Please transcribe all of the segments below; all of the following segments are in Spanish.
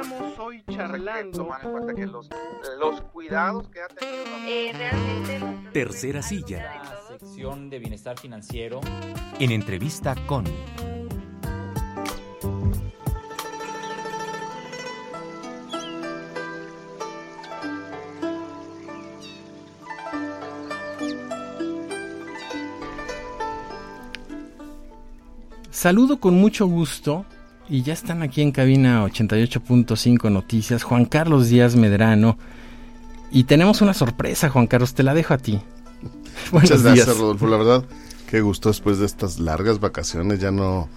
Estamos hoy charlando. Tomar en cuenta que los, los cuidados que ha tenido. Eh, realmente. Tercera silla. La sección de bienestar financiero. En entrevista con. Saludo con mucho gusto y ya están aquí en cabina 88.5 Noticias Juan Carlos Díaz Medrano. Y tenemos una sorpresa Juan Carlos, te la dejo a ti. Muchas gracias Rodolfo, la verdad qué gusto después de estas largas vacaciones. Ya no,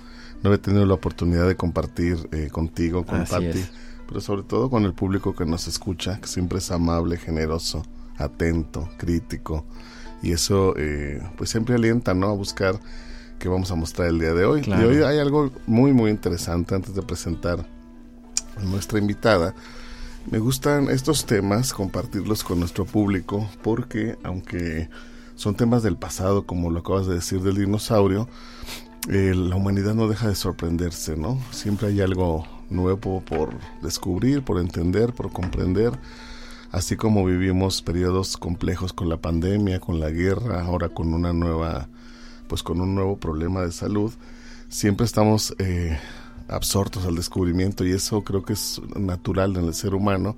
no he tenido la oportunidad de compartir eh, contigo, con Pati, pero sobre todo con el público que nos escucha, que siempre es amable, generoso, atento, crítico. Y eso eh, pues siempre alienta ¿no? a buscar que vamos a mostrar el día de hoy. Y hoy hay algo muy, muy interesante antes de presentar a nuestra invitada. Me gustan estos temas, compartirlos con nuestro público, porque aunque son temas del pasado, como lo acabas de decir del dinosaurio, eh, la humanidad no deja de sorprenderse, ¿no? Siempre hay algo nuevo por descubrir, por entender, por comprender. Así como vivimos periodos complejos con la pandemia, con la guerra, ahora con una nueva pues con un nuevo problema de salud, siempre estamos eh, absortos al descubrimiento y eso creo que es natural en el ser humano.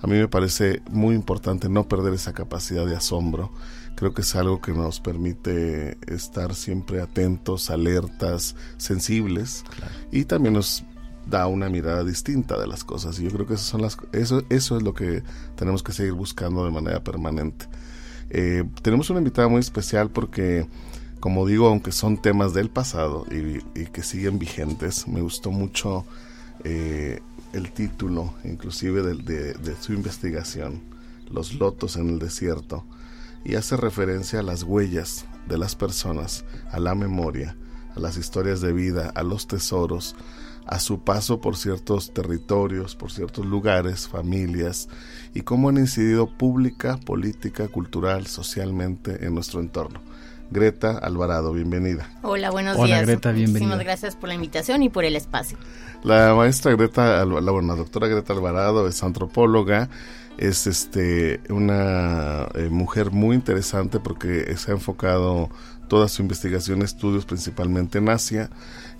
A mí me parece muy importante no perder esa capacidad de asombro. Creo que es algo que nos permite estar siempre atentos, alertas, sensibles y también nos da una mirada distinta de las cosas. Y yo creo que eso, son las, eso, eso es lo que tenemos que seguir buscando de manera permanente. Eh, tenemos una invitada muy especial porque como digo, aunque son temas del pasado y, que siguen vigentes, me gustó mucho eh, el título, inclusive de, de, su investigación, Los lotos en el desierto, y hace referencia a las huellas de las personas, a la memoria, a las historias de vida, a los tesoros, a su paso por ciertos territorios, por ciertos lugares, familias, y cómo han incidido pública, política, cultural, socialmente en nuestro entorno. Greta Alvarado, bienvenida. Hola, buenos Hola, días. Greta, bienvenida. Muchísimas gracias por la invitación y por el espacio. La maestra Greta, la, bueno, doctora Greta Alvarado es antropóloga, es este una eh, mujer muy interesante porque se ha enfocado toda su investigación, estudios principalmente en Asia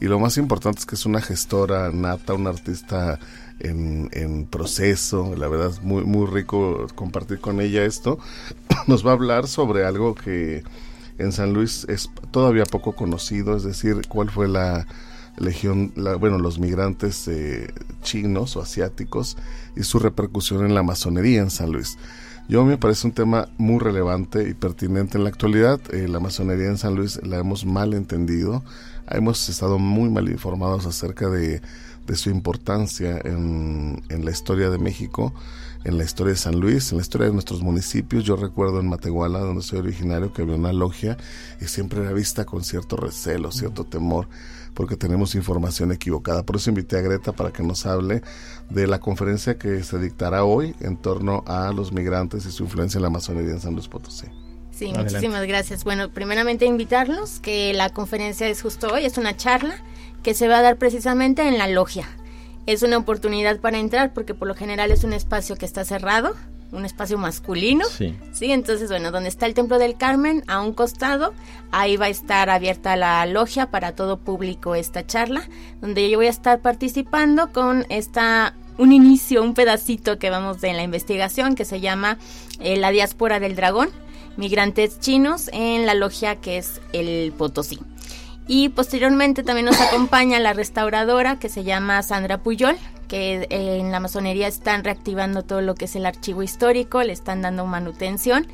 y lo más importante es que es una gestora nata, una artista en, en, proceso, la verdad es muy, muy rico compartir con ella esto. Nos va a hablar sobre algo que en San Luis es todavía poco conocido, es decir, cuál fue la legión, bueno, los migrantes eh, chinos o asiáticos y su repercusión en la masonería en San Luis. Yo me parece un tema muy relevante y pertinente en la actualidad. Eh, la masonería en San Luis la hemos mal entendido, hemos estado muy mal informados acerca de, su importancia en la historia de México en la historia de San Luis, en la historia de nuestros municipios. Yo recuerdo en Matehuala, donde soy originario, que había una logia y siempre era vista con cierto recelo, cierto temor, porque tenemos información equivocada. Por eso invité a Greta para que nos hable de la conferencia que se dictará hoy en torno a los migrantes y su influencia en la masonería en San Luis Potosí. Sí, muchísimas gracias. Bueno, primeramente invitarlos, que la conferencia es justo hoy, es una charla que se va a dar precisamente en la logia es una oportunidad para entrar porque por lo general es un espacio que está cerrado, un espacio masculino. Sí. Sí, entonces, bueno, donde está el Templo del Carmen, a un costado, ahí va a estar abierta la logia para todo público esta charla, donde yo voy a estar participando con esta un inicio, un pedacito que vamos de la investigación que se llama eh, La diáspora del dragón, migrantes chinos en la logia que es el Potosí. Y posteriormente también nos acompaña la restauradora que se llama Sandra Puyol, que eh, en la masonería están reactivando todo lo que es el archivo histórico, le están dando manutención.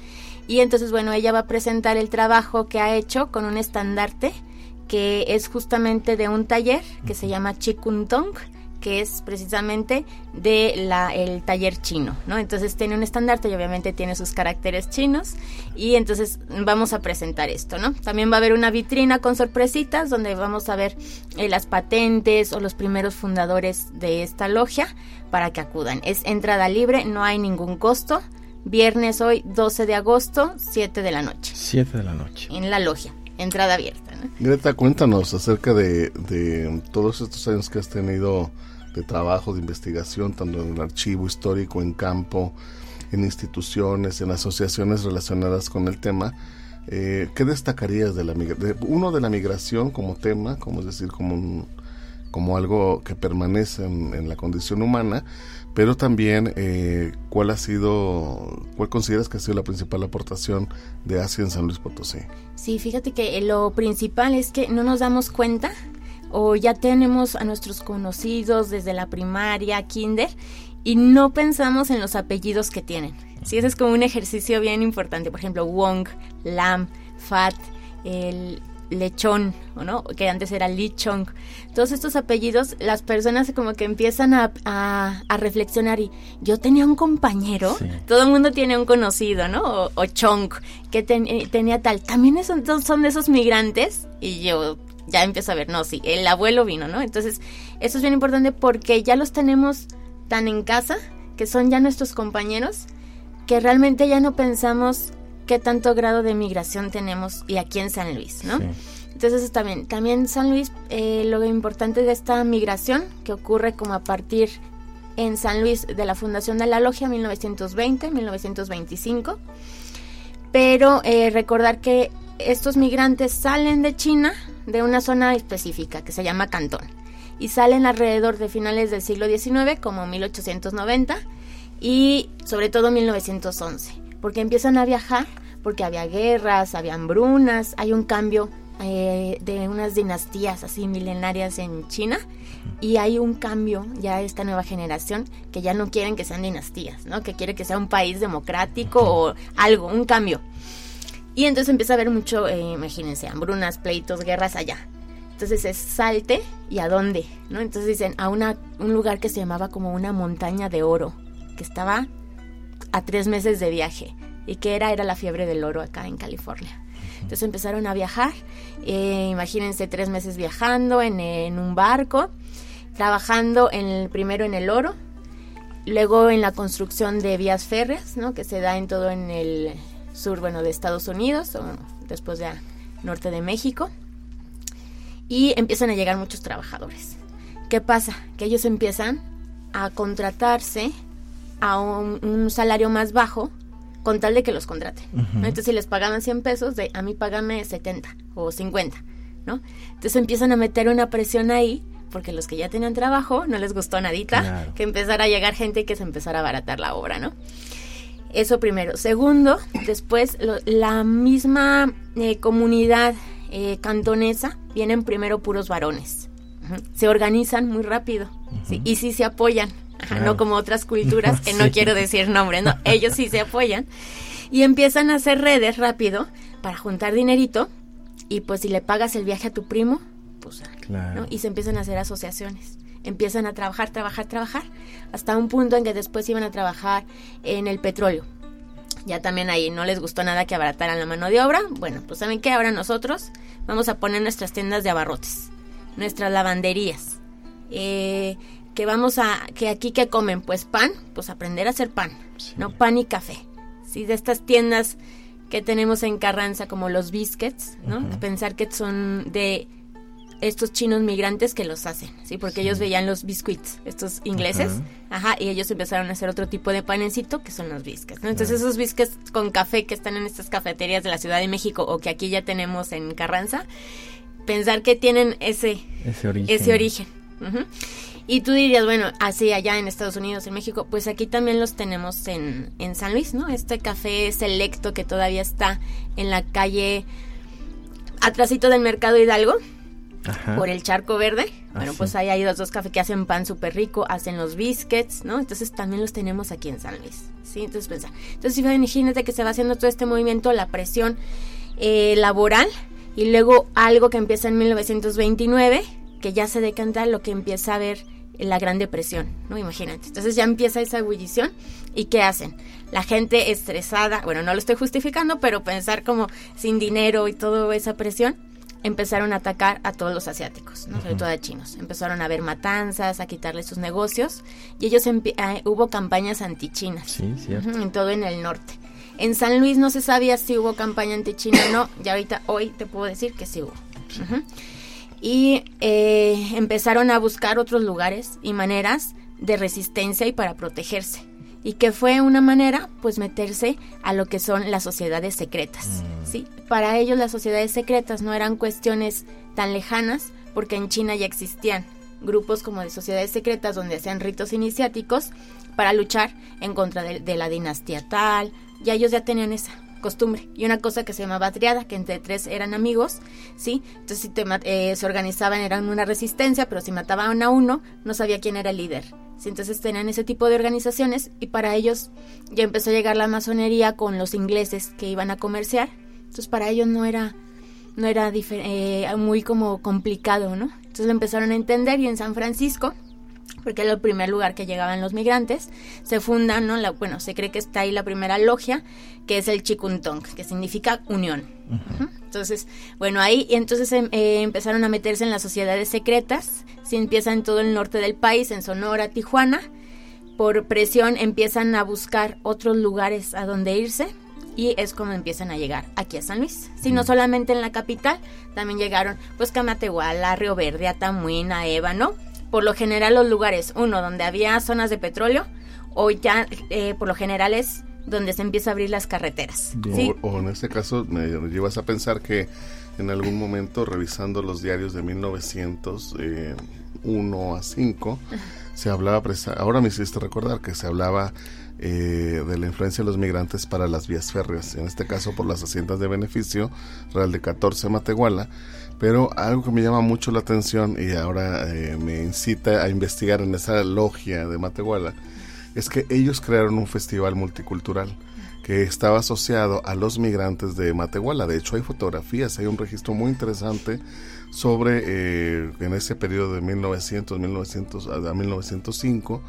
Y entonces, bueno, ella va a presentar el trabajo que ha hecho con un estandarte que es justamente de un taller que se llama Chikuntong que es precisamente de la, el taller chino, ¿no? Entonces tiene un estandarte y obviamente tiene sus caracteres chinos y entonces vamos a presentar esto, ¿no? También va a haber una vitrina con sorpresitas donde vamos a ver eh, las patentes o los primeros fundadores de esta logia para que acudan. Es entrada libre, no hay ningún costo. Viernes hoy, 12 de agosto, 7 de la noche. 7 de la noche. En la logia, entrada abierta. ¿no? Greta, cuéntanos acerca de, de todos estos años que has tenido de trabajo, de investigación, tanto en el archivo histórico, en campo, en instituciones, en asociaciones relacionadas con el tema. Eh, ¿Qué destacarías de la de, uno de la migración como tema, como es decir, como como algo que permanece en, la condición humana, pero también eh, cuál ha sido, cuál consideras que ha sido la principal aportación de Asia en San Luis Potosí. Sí, fíjate que lo principal es que no nos damos cuenta o ya tenemos a nuestros conocidos desde la primaria, kinder, y no pensamos en los apellidos que tienen. Sí, ese es como un ejercicio bien importante. Por ejemplo, Wong, Lam, Fat, el Lechón, ¿o no? Que antes era Lichong. Todos estos apellidos, las personas como que empiezan a, a, reflexionar y yo tenía un compañero, todo el mundo tiene un conocido, ¿no? O, Chong, que eh, tenía tal. También son, son de esos migrantes y yo ya empiezo a ver, no, sí, el abuelo vino, ¿no? Entonces, eso es bien importante porque ya los tenemos tan en casa, que son ya nuestros compañeros, que realmente ya no pensamos qué tanto grado de migración tenemos y aquí en San Luis, ¿no? Entonces también, también San Luis, eh, lo importante de esta migración que ocurre como a partir en San Luis de la fundación de la logia 1920-1925, pero eh, recordar que estos migrantes salen de China, de una zona específica que se llama Cantón, y salen alrededor de finales del siglo XIX, como 1890, y sobre todo 1911, porque empiezan a viajar, porque había guerras, había hambrunas, hay un cambio eh, de unas dinastías así milenarias en China y hay un cambio ya esta nueva generación que ya no quieren que sean dinastías, ¿no? Que quiere que sea un país democrático o algo, un cambio. Y entonces empieza a haber mucho, eh, imagínense, hambrunas, pleitos, guerras allá. Entonces es salte y a dónde, ¿no? Entonces dicen a una, un lugar que se llamaba como una montaña de oro, que estaba a tres meses de viaje. ¿Y que era? Era la fiebre del oro acá en California. Entonces empezaron a viajar, eh, imagínense tres meses viajando en, en, un barco, trabajando en el, primero en el oro, luego en la construcción de vías férreas, ¿no? que se da en todo en el sur, bueno, de Estados Unidos, o después de norte de México, y empiezan a llegar muchos trabajadores. ¿Qué pasa? Que ellos empiezan a contratarse a un, salario más bajo con tal de que los contraten. Entonces, si les pagaban 100 pesos, de a mí págame 70 o 50, ¿no? Entonces empiezan a meter una presión ahí porque los que ya tenían trabajo no les gustó nadita que empezara a llegar gente y que se empezara a abaratar la obra, ¿no? Eso primero. Segundo, después la misma eh, comunidad eh, cantonesa vienen primero puros varones. Se organizan muy rápido y sí se apoyan, no como otras culturas que no quiero decir nombre, no, ellos sí se apoyan y empiezan a hacer redes rápido para juntar dinerito y pues si le pagas el viaje a tu primo, pues claro. y se empiezan a hacer asociaciones empiezan a trabajar, trabajar, trabajar, hasta un punto en que después iban a trabajar en el petróleo. Ya también ahí no les gustó nada que abarataran la mano de obra. Bueno, pues saben qué, ahora nosotros vamos a poner nuestras tiendas de abarrotes, nuestras lavanderías. Eh, que vamos a, que aquí que comen, pues pan, pues aprender a hacer pan, no pan y café. Sí, de estas tiendas que tenemos en Carranza como los biscuits, ¿no? Pensar que son de estos chinos migrantes que los hacen, ¿sí? Porque ellos veían los biscuits, estos ingleses, ajá. y ellos empezaron a hacer otro tipo de panecito que son los biscuits, ¿no? Entonces esos biscuits con café que están en estas cafeterías de la Ciudad de México o que aquí ya tenemos en Carranza, pensar que tienen ese, ese origen. Ese origen. Y tú dirías, bueno, así allá en Estados Unidos, en México, pues aquí también los tenemos en, en San Luis, ¿no? Este café selecto que todavía está en la calle atrásito del Mercado Hidalgo, por el charco verde. Bueno, pues ahí hay dos cafés que hacen pan súper rico, hacen los biscuits, ¿no? Entonces también los tenemos aquí en San Luis, ¿sí? Entonces pensa. Entonces imagínate que se va haciendo todo este movimiento, la presión eh, laboral, y luego algo que empieza en 1929, que ya se decanta lo que empieza a ver la Gran Depresión, ¿no? Imagínate. Entonces ya empieza esa ebullición y ¿qué hacen? La gente estresada, bueno, no lo estoy justificando, pero pensar como sin dinero y toda esa presión, empezaron a atacar a todos los asiáticos, ¿no? sobre todo a chinos. Empezaron a haber matanzas, a quitarles sus negocios y ellos ah, hubo campañas antichinas sí, en todo en el norte. En San Luis no se sabía si hubo campaña antichina o no, ya ahorita hoy te puedo decir que sí hubo. y eh, empezaron a buscar otros lugares y maneras de resistencia y para protegerse. Y que fue una manera, pues, meterse a lo que son las sociedades secretas. Mm. ¿sí? Para ellos las sociedades secretas no eran cuestiones tan lejanas, porque en China ya existían grupos como de sociedades secretas donde hacían ritos iniciáticos para luchar en contra de, la dinastía tal. Ya ellos ya tenían esa costumbre. Y una cosa que se llamaba triada, que entre tres eran amigos, ¿sí? Entonces si te, eh, se organizaban, eran una resistencia, pero si mataban a uno, no sabía quién era el líder. ¿Sí? Entonces tenían ese tipo de organizaciones y para ellos ya empezó a llegar la masonería con los ingleses que iban a comerciar. Entonces para ellos no era, no era eh, muy como complicado, ¿no? Entonces lo empezaron a entender y en San Francisco porque era el primer lugar que llegaban los migrantes, se funda, ¿no? La, bueno, se cree que está ahí la primera logia, que es el Chikuntong, que significa unión. Entonces, bueno, ahí entonces em, eh, empezaron a meterse en las sociedades secretas, se empieza en todo el norte del país, en Sonora, Tijuana, por presión empiezan a buscar otros lugares a donde irse, y es como empiezan a llegar aquí a San Luis. Si no solamente en la capital, también llegaron pues Camatehuala, Río Verde, Atamuina, Ébano, por lo general los lugares, uno, donde había zonas de petróleo, o ya eh, por lo general es donde se empieza a abrir las carreteras. O, en este caso me llevas a pensar que en algún momento revisando los diarios de 1901 eh, a 5 se hablaba, ahora me hiciste recordar que se hablaba eh, de la influencia de los migrantes para las vías férreas, en este caso por las haciendas de beneficio, Real de 14 Matehuala, pero algo que me llama mucho la atención y ahora eh, me incita a investigar en esa logia de Matehuala es que ellos crearon un festival multicultural que estaba asociado a los migrantes de Matehuala. De hecho, hay fotografías, hay un registro muy interesante sobre eh, en ese periodo de 1900, 1900 a 1905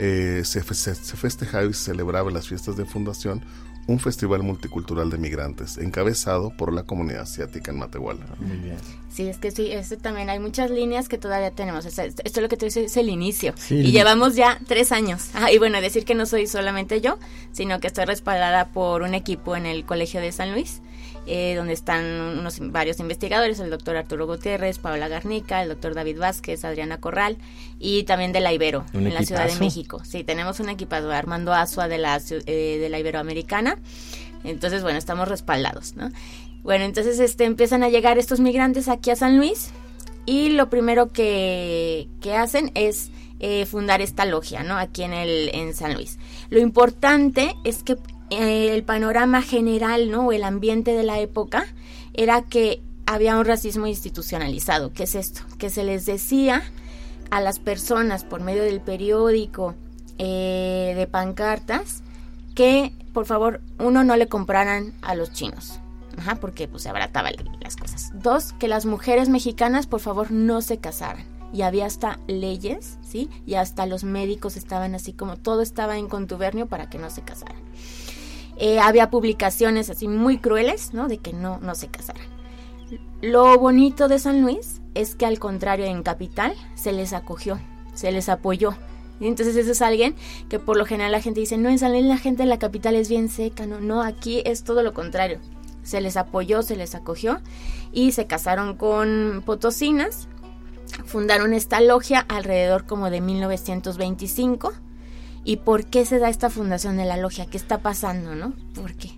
eh, se, se, festejaba y se celebraba las fiestas de fundación un festival multicultural de migrantes, encabezado por la comunidad asiática en Matehuala. Muy bien. Sí, es que sí, este también hay muchas líneas que todavía tenemos. esto es lo que tú dices, es el inicio. y llevamos ya tres años. Ah, y bueno, decir que no soy solamente yo, sino que estoy respaldada por un equipo en el Colegio de San Luis eh, donde están unos varios investigadores, el doctor Arturo Gutiérrez, Paola Garnica, el doctor David Vázquez, Adriana Corral y también de la Ibero en la Ciudad de México. Sí, tenemos un equipado, Armando Azua de la, eh, de la Iberoamericana. Entonces, bueno, estamos respaldados, ¿no? Bueno, entonces este, empiezan a llegar estos migrantes aquí a San Luis y lo primero que, que hacen es eh, fundar esta logia, ¿no? Aquí en, el, en San Luis. Lo importante es que el panorama general, ¿no? O el ambiente de la época era que había un racismo institucionalizado. ¿Qué es esto? Que se les decía a las personas por medio del periódico, eh, de pancartas, que por favor, uno, no le compraran a los chinos. Ajá, porque pues se abarataban las cosas. Dos, que las mujeres mexicanas por favor no se casaran. Y había hasta leyes, ¿sí? Y hasta los médicos estaban así como todo estaba en contubernio para que no se casaran. Eh, había publicaciones así muy crueles, ¿no? De que no, no se casaran. Lo bonito de San Luis es que al contrario en Capital se les acogió, se les apoyó. Y entonces eso es alguien que por lo general la gente dice, no, en San Luis la gente de la capital es bien seca, no, no, aquí es todo lo contrario. Se les apoyó, se les acogió y se casaron con potosinas, fundaron esta logia alrededor como de 1925 y por qué se da esta fundación de la logia, qué está pasando, ¿no? ¿Por qué?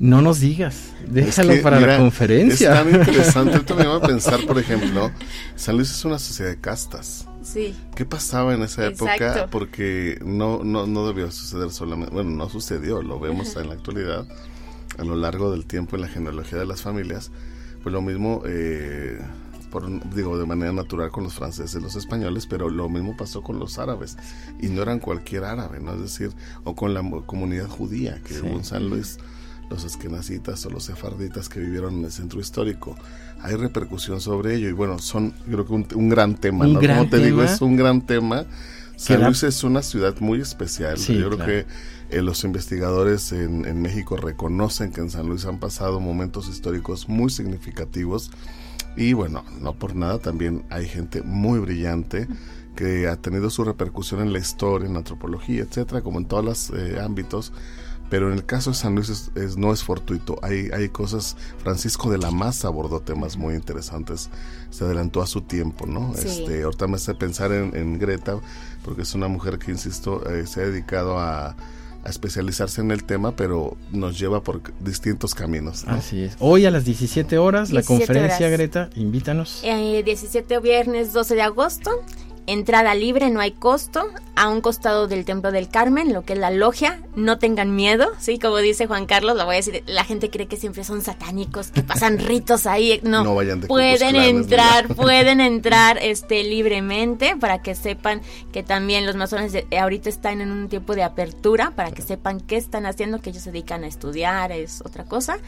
No nos digas, déjalo para la conferencia. Es tan interesante, esto me a pensar, por ejemplo, San Luis es una sociedad de castas. Sí. ¿Qué pasaba en esa época? Porque no, no, no debió suceder solamente, bueno, no sucedió, lo vemos en la actualidad, a lo largo del tiempo en la genealogía de las familias, pues lo mismo eh, digo, de manera natural con los franceses y los españoles, pero lo mismo pasó con los árabes. Y no eran cualquier árabe, ¿no? Es decir, o con la comunidad judía, que hubo en San Luis, los esquenazitas o los sefarditas que vivieron en el centro histórico. Hay repercusión sobre ello y bueno, son creo que un, gran tema, ¿no? Como te digo, es un gran tema. San Luis es una ciudad muy especial. Yo creo que eh, los investigadores en, en México reconocen que en San Luis han pasado momentos históricos muy significativos y bueno, no por nada, también hay gente muy brillante que ha tenido su repercusión en la historia, en la antropología, etcétera, como en todos los eh, ámbitos. pero en el caso de San Luis es, no es fortuito. Hay, hay cosas, Francisco de la Maza abordó temas muy interesantes, se adelantó a su tiempo, ¿no? Este, ahorita me hace pensar en, Greta, porque es una mujer que, insisto, eh, se ha dedicado a a especializarse en el tema, pero nos lleva por distintos caminos. Así es. Hoy a las 17 horas, la conferencia, Greta, invítanos. Eh, 17 viernes 12 de agosto Entrada libre, no hay costo, a un costado del Templo del Carmen, lo que es la logia. No tengan miedo, sí, como dice Juan Carlos, lo voy a decir, la gente cree que siempre son satánicos, que pasan ritos ahí. No, vayan pueden entrar, pueden entrar este libremente para que sepan que también los masones ahorita están en un tiempo de apertura, para que sepan qué están haciendo, que ellos se dedican a estudiar, es otra cosa,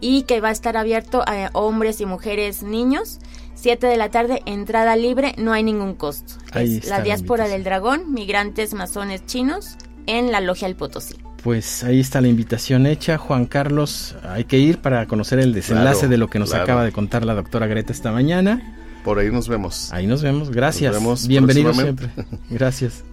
y que va a estar abierto a hombres y mujeres, niños 7 de la tarde, entrada libre, no hay ningún costo. la diáspora del dragón, migrantes masones chinos, en la logia del Potosí. Pues ahí está la invitación hecha, Juan Carlos. Hay que ir para conocer el desenlace de lo que nos acaba de contar la doctora Greta esta mañana. Por ahí nos vemos. Ahí nos vemos. Gracias. Nos vemos Bienvenido siempre. Gracias.